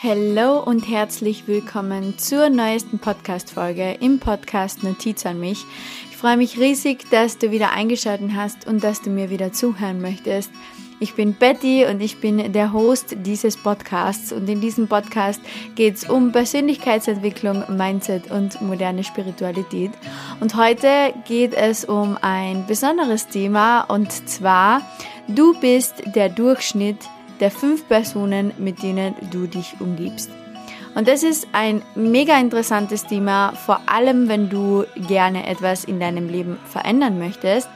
Hallo und herzlich willkommen zur neuesten Podcast-Folge im Podcast Notiz an mich. Ich freue mich riesig, dass du wieder eingeschaltet hast und dass du mir wieder zuhören möchtest. Ich bin Betty und ich bin der Host dieses Podcasts und in diesem Podcast geht es um Persönlichkeitsentwicklung, Mindset und moderne Spiritualität. Und heute geht es um ein besonderes Thema und zwar, du bist der Durchschnitt der fünf Personen, mit denen du dich umgibst. Und das ist ein mega interessantes Thema, vor allem wenn du gerne etwas in deinem Leben verändern möchtest.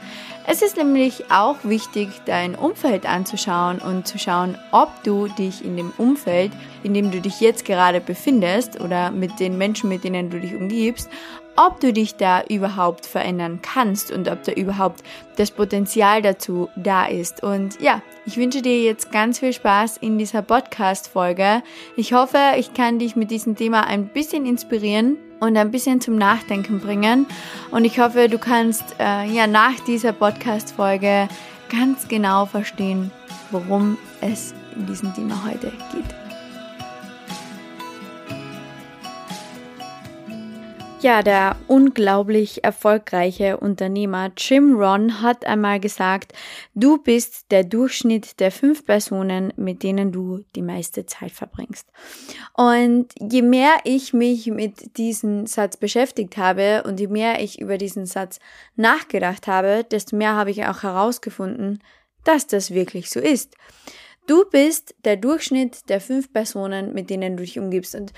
Es ist nämlich auch wichtig, dein Umfeld anzuschauen und zu schauen, ob du dich in dem Umfeld, in dem du dich jetzt gerade befindest oder mit den Menschen, mit denen du dich umgibst, ob du dich da überhaupt verändern kannst und ob da überhaupt das Potenzial dazu da ist. Und ja, ich wünsche dir jetzt ganz viel Spaß in dieser Podcast-Folge. Ich hoffe, ich kann dich mit diesem Thema ein bisschen inspirieren und ein bisschen zum Nachdenken bringen. Und ich hoffe, du kannst äh, ja nach dieser Podcast-Folge ganz genau verstehen, worum es in diesem Thema heute geht. Ja, der unglaublich erfolgreiche Unternehmer Jim Ron hat einmal gesagt, du bist der Durchschnitt der fünf Personen, mit denen du die meiste Zeit verbringst. Und je mehr ich mich mit diesem Satz beschäftigt habe und je mehr ich über diesen Satz nachgedacht habe, desto mehr habe ich auch herausgefunden, dass das wirklich so ist. Du bist der Durchschnitt der fünf Personen, mit denen du dich umgibst. Und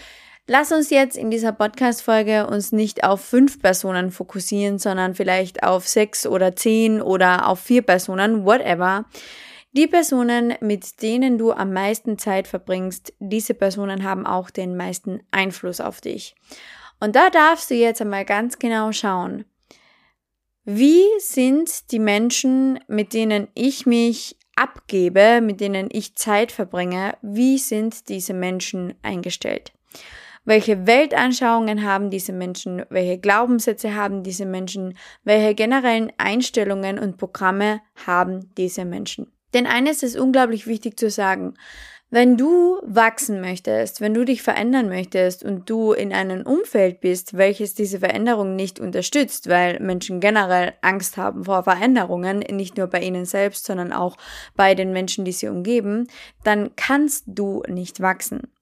Lass uns jetzt in dieser Podcast-Folge uns nicht auf fünf Personen fokussieren, sondern vielleicht auf sechs oder zehn oder auf vier Personen, whatever. Die Personen, mit denen du am meisten Zeit verbringst, diese Personen haben auch den meisten Einfluss auf dich. Und da darfst du jetzt einmal ganz genau schauen, wie sind die Menschen, mit denen ich mich abgebe, mit denen ich Zeit verbringe, wie sind diese Menschen eingestellt? Welche Weltanschauungen haben diese Menschen, welche Glaubenssätze haben diese Menschen, welche generellen Einstellungen und Programme haben diese Menschen. Denn eines ist unglaublich wichtig zu sagen. Wenn du wachsen möchtest, wenn du dich verändern möchtest und du in einem Umfeld bist, welches diese Veränderung nicht unterstützt, weil Menschen generell Angst haben vor Veränderungen, nicht nur bei ihnen selbst, sondern auch bei den Menschen, die sie umgeben, dann kannst du nicht wachsen.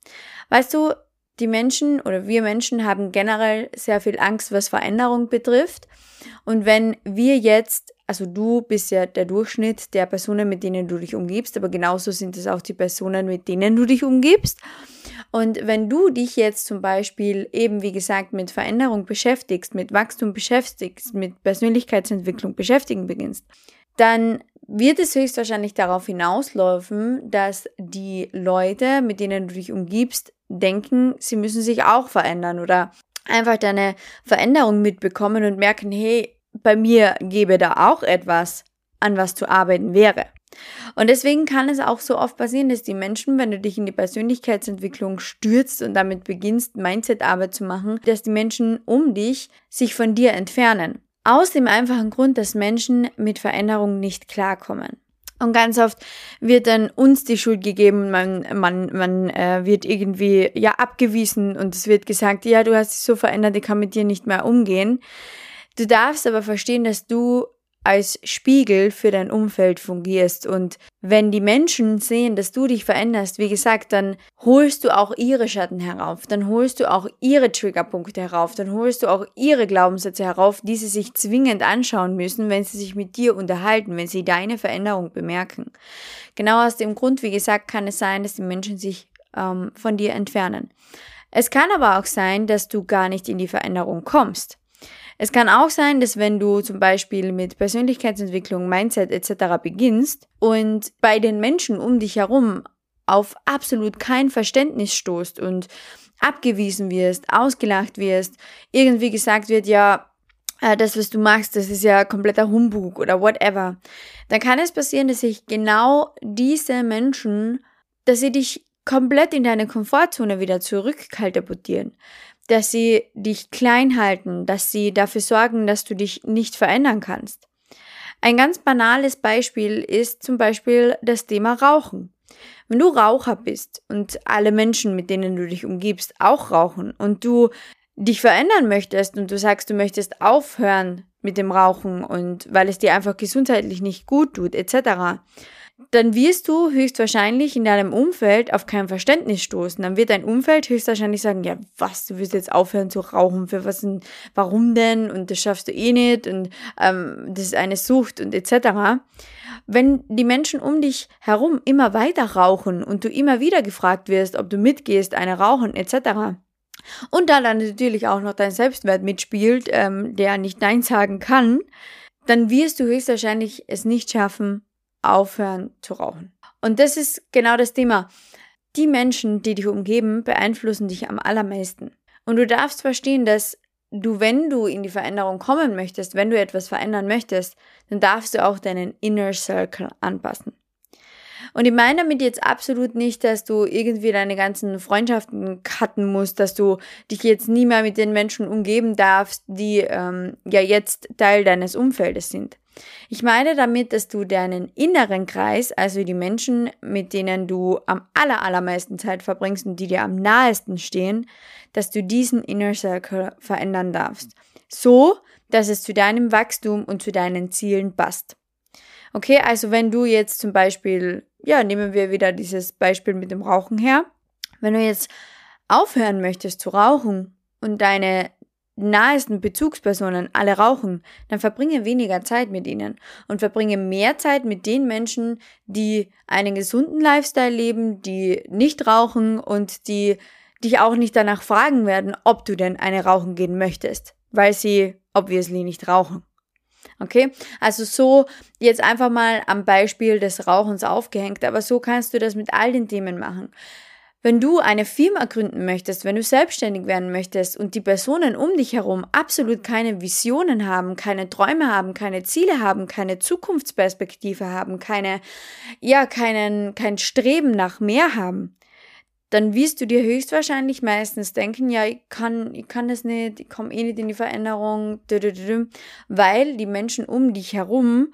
Weißt du, die Menschen oder wir Menschen haben generell sehr viel Angst, was Veränderung betrifft. Und wenn wir jetzt, also du bist ja der Durchschnitt der Personen, mit denen du dich umgibst, aber genauso sind es auch die Personen, mit denen du dich umgibst. Und wenn du dich jetzt zum Beispiel eben, wie gesagt, mit Veränderung beschäftigst, mit Wachstum beschäftigst, mit Persönlichkeitsentwicklung beschäftigen beginnst, dann wird es höchstwahrscheinlich darauf hinauslaufen, dass die Leute, mit denen du dich umgibst, denken, sie müssen sich auch verändern oder einfach deine Veränderung mitbekommen und merken, hey, bei mir gäbe da auch etwas, an was zu arbeiten wäre. Und deswegen kann es auch so oft passieren, dass die Menschen, wenn du dich in die Persönlichkeitsentwicklung stürzt und damit beginnst, Mindset-Arbeit zu machen, dass die Menschen um dich sich von dir entfernen. Aus dem einfachen Grund, dass Menschen mit Veränderungen nicht klarkommen. Und ganz oft wird dann uns die Schuld gegeben, man, man, man äh, wird irgendwie ja abgewiesen und es wird gesagt, ja, du hast dich so verändert, ich kann mit dir nicht mehr umgehen. Du darfst aber verstehen, dass du als Spiegel für dein Umfeld fungierst. Und wenn die Menschen sehen, dass du dich veränderst, wie gesagt, dann holst du auch ihre Schatten herauf, dann holst du auch ihre Triggerpunkte herauf, dann holst du auch ihre Glaubenssätze herauf, die sie sich zwingend anschauen müssen, wenn sie sich mit dir unterhalten, wenn sie deine Veränderung bemerken. Genau aus dem Grund, wie gesagt, kann es sein, dass die Menschen sich ähm, von dir entfernen. Es kann aber auch sein, dass du gar nicht in die Veränderung kommst. Es kann auch sein, dass wenn du zum Beispiel mit Persönlichkeitsentwicklung, Mindset etc. beginnst und bei den Menschen um dich herum auf absolut kein Verständnis stoßt und abgewiesen wirst, ausgelacht wirst, irgendwie gesagt wird, ja, äh, das, was du machst, das ist ja kompletter Humbug oder whatever, dann kann es passieren, dass sich genau diese Menschen, dass sie dich komplett in deine Komfortzone wieder zurückkaltaputieren dass sie dich klein halten, dass sie dafür sorgen, dass du dich nicht verändern kannst. Ein ganz banales Beispiel ist zum Beispiel das Thema Rauchen. Wenn du Raucher bist und alle Menschen, mit denen du dich umgibst, auch rauchen und du dich verändern möchtest und du sagst, du möchtest aufhören mit dem Rauchen und weil es dir einfach gesundheitlich nicht gut tut, etc., dann wirst du höchstwahrscheinlich in deinem Umfeld auf kein Verständnis stoßen. Dann wird dein Umfeld höchstwahrscheinlich sagen, ja, was, du willst jetzt aufhören zu rauchen, für was denn, warum denn? Und das schaffst du eh nicht und ähm, das ist eine Sucht und etc. Wenn die Menschen um dich herum immer weiter rauchen und du immer wieder gefragt wirst, ob du mitgehst, eine rauchen etc., und da dann natürlich auch noch dein Selbstwert mitspielt, ähm, der nicht Nein sagen kann, dann wirst du höchstwahrscheinlich es nicht schaffen, aufhören zu rauchen. Und das ist genau das Thema. Die Menschen, die dich umgeben, beeinflussen dich am allermeisten. Und du darfst verstehen, dass du, wenn du in die Veränderung kommen möchtest, wenn du etwas verändern möchtest, dann darfst du auch deinen Inner Circle anpassen. Und ich meine damit jetzt absolut nicht, dass du irgendwie deine ganzen Freundschaften cutten musst, dass du dich jetzt nie mehr mit den Menschen umgeben darfst, die ähm, ja jetzt Teil deines Umfeldes sind. Ich meine damit, dass du deinen inneren Kreis, also die Menschen, mit denen du am aller, allermeisten Zeit verbringst und die dir am nahesten stehen, dass du diesen Inner Circle verändern darfst. So, dass es zu deinem Wachstum und zu deinen Zielen passt. Okay, also wenn du jetzt zum Beispiel, ja, nehmen wir wieder dieses Beispiel mit dem Rauchen her. Wenn du jetzt aufhören möchtest zu rauchen und deine nahesten Bezugspersonen alle rauchen, dann verbringe weniger Zeit mit ihnen und verbringe mehr Zeit mit den Menschen, die einen gesunden Lifestyle leben, die nicht rauchen und die dich auch nicht danach fragen werden, ob du denn eine rauchen gehen möchtest, weil sie obviously nicht rauchen. Okay? Also so jetzt einfach mal am Beispiel des Rauchens aufgehängt, aber so kannst du das mit all den Themen machen. Wenn du eine Firma gründen möchtest, wenn du selbstständig werden möchtest und die Personen um dich herum absolut keine Visionen haben, keine Träume haben, keine Ziele haben, keine Zukunftsperspektive haben, keine, ja, keinen, kein Streben nach mehr haben, dann wirst du dir höchstwahrscheinlich meistens denken, ja, ich kann, ich kann das nicht, ich komme eh nicht in die Veränderung, weil die Menschen um dich herum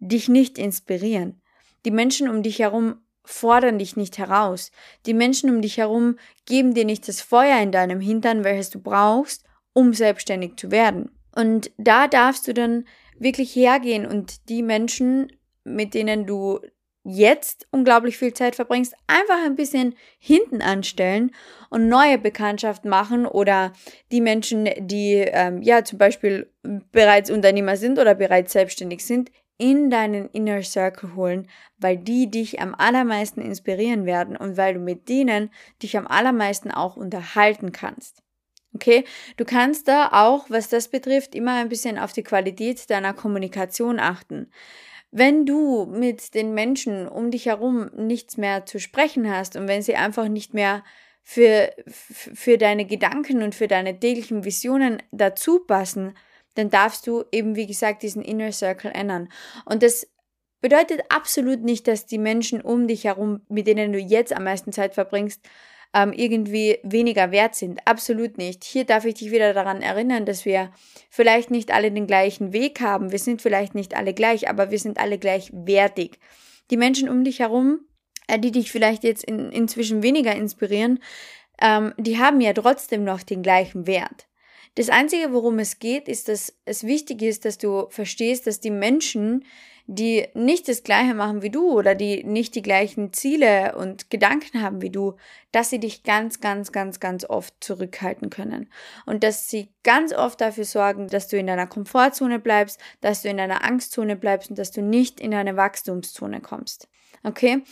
dich nicht inspirieren. Die Menschen um dich herum fordern dich nicht heraus. Die Menschen um dich herum geben dir nicht das Feuer in deinem Hintern, welches du brauchst, um selbstständig zu werden. Und da darfst du dann wirklich hergehen und die Menschen, mit denen du jetzt unglaublich viel Zeit verbringst, einfach ein bisschen hinten anstellen und neue Bekanntschaften machen oder die Menschen, die ähm, ja zum Beispiel bereits Unternehmer sind oder bereits selbstständig sind, in deinen Inner Circle holen, weil die dich am allermeisten inspirieren werden und weil du mit denen dich am allermeisten auch unterhalten kannst. Okay, du kannst da auch, was das betrifft, immer ein bisschen auf die Qualität deiner Kommunikation achten. Wenn du mit den Menschen um dich herum nichts mehr zu sprechen hast und wenn sie einfach nicht mehr für, für deine Gedanken und für deine täglichen Visionen dazu passen, dann darfst du eben, wie gesagt, diesen Inner Circle ändern. Und das bedeutet absolut nicht, dass die Menschen um dich herum, mit denen du jetzt am meisten Zeit verbringst, ähm, irgendwie weniger wert sind. Absolut nicht. Hier darf ich dich wieder daran erinnern, dass wir vielleicht nicht alle den gleichen Weg haben. Wir sind vielleicht nicht alle gleich, aber wir sind alle gleichwertig. Die Menschen um dich herum, äh, die dich vielleicht jetzt in, inzwischen weniger inspirieren, ähm, die haben ja trotzdem noch den gleichen Wert. Das Einzige, worum es geht, ist, dass es wichtig ist, dass du verstehst, dass die Menschen, die nicht das Gleiche machen wie du oder die nicht die gleichen Ziele und Gedanken haben wie du, dass sie dich ganz, ganz, ganz, ganz oft zurückhalten können. Und dass sie ganz oft dafür sorgen, dass du in deiner Komfortzone bleibst, dass du in deiner Angstzone bleibst und dass du nicht in eine Wachstumszone kommst. Okay?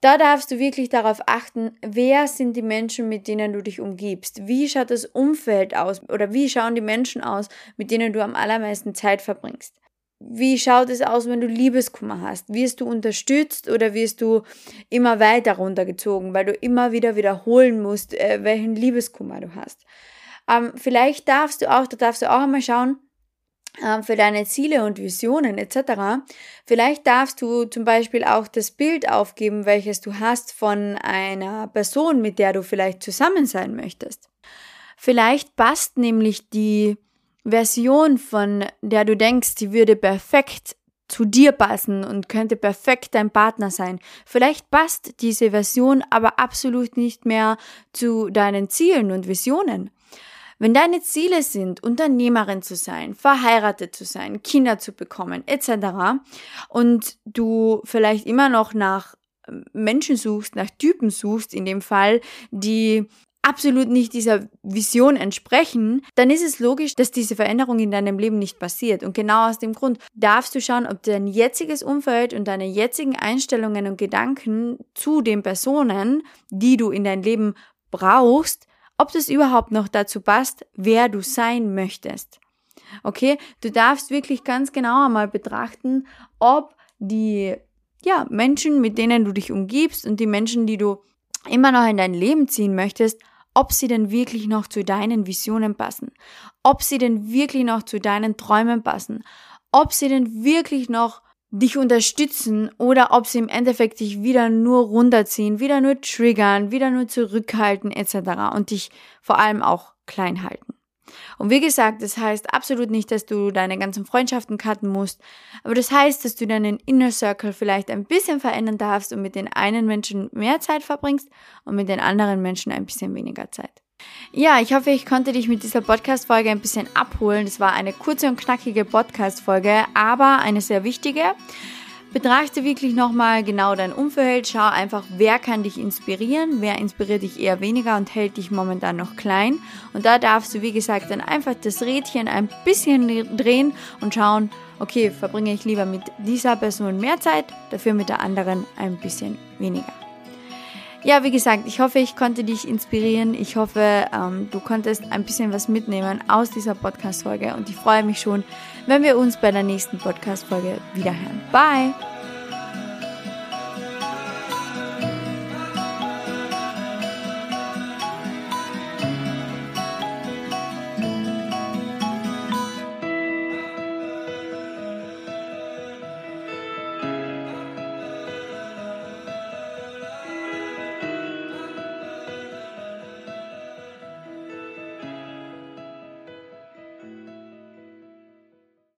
Da darfst du wirklich darauf achten, wer sind die Menschen, mit denen du dich umgibst? Wie schaut das Umfeld aus oder wie schauen die Menschen aus, mit denen du am allermeisten Zeit verbringst? Wie schaut es aus, wenn du Liebeskummer hast? Wirst du unterstützt oder wirst du immer weiter runtergezogen, weil du immer wieder wiederholen musst, äh, welchen Liebeskummer du hast? Ähm, vielleicht darfst du auch, da darfst du auch einmal schauen, ähm, für deine Ziele und Visionen etc. Vielleicht darfst du zum Beispiel auch das Bild aufgeben, welches du hast von einer Person, mit der du vielleicht zusammen sein möchtest. Vielleicht passt nämlich die Version, von der du denkst, die würde perfekt zu dir passen und könnte perfekt dein Partner sein. Vielleicht passt diese Version aber absolut nicht mehr zu deinen Zielen und Visionen. Wenn deine Ziele sind, Unternehmerin zu sein, verheiratet zu sein, Kinder zu bekommen, etc. und du vielleicht immer noch nach Menschen suchst, nach Typen suchst, in dem Fall, die absolut nicht dieser Vision entsprechen, dann ist es logisch, dass diese Veränderung in deinem Leben nicht passiert. Und genau aus dem Grund darfst du schauen, ob dein jetziges Umfeld und deine jetzigen Einstellungen und Gedanken zu den Personen, die du in dein Leben brauchst, ob das überhaupt noch dazu passt, wer du sein möchtest. Okay, du darfst wirklich ganz genau einmal betrachten, ob die ja, Menschen, mit denen du dich umgibst und die Menschen, die du immer noch in dein Leben ziehen möchtest, ob sie denn wirklich noch zu deinen Visionen passen, ob sie denn wirklich noch zu deinen Träumen passen, ob sie denn wirklich noch dich unterstützen oder ob sie im Endeffekt dich wieder nur runterziehen, wieder nur triggern, wieder nur zurückhalten etc. und dich vor allem auch klein halten. Und wie gesagt, das heißt absolut nicht, dass du deine ganzen Freundschaften cutten musst, aber das heißt, dass du deinen Inner Circle vielleicht ein bisschen verändern darfst und mit den einen Menschen mehr Zeit verbringst und mit den anderen Menschen ein bisschen weniger Zeit. Ja, ich hoffe, ich konnte dich mit dieser Podcast-Folge ein bisschen abholen. Es war eine kurze und knackige Podcast-Folge, aber eine sehr wichtige. Betrachte wirklich nochmal genau dein Umfeld, schau einfach, wer kann dich inspirieren, wer inspiriert dich eher weniger und hält dich momentan noch klein. Und da darfst du, wie gesagt, dann einfach das Rädchen ein bisschen drehen und schauen, okay, verbringe ich lieber mit dieser Person mehr Zeit, dafür mit der anderen ein bisschen weniger. Ja, wie gesagt, ich hoffe, ich konnte dich inspirieren. Ich hoffe, ähm, du konntest ein bisschen was mitnehmen aus dieser Podcast-Folge und ich freue mich schon, wenn wir uns bei der nächsten Podcast-Folge wiederhören. Bye!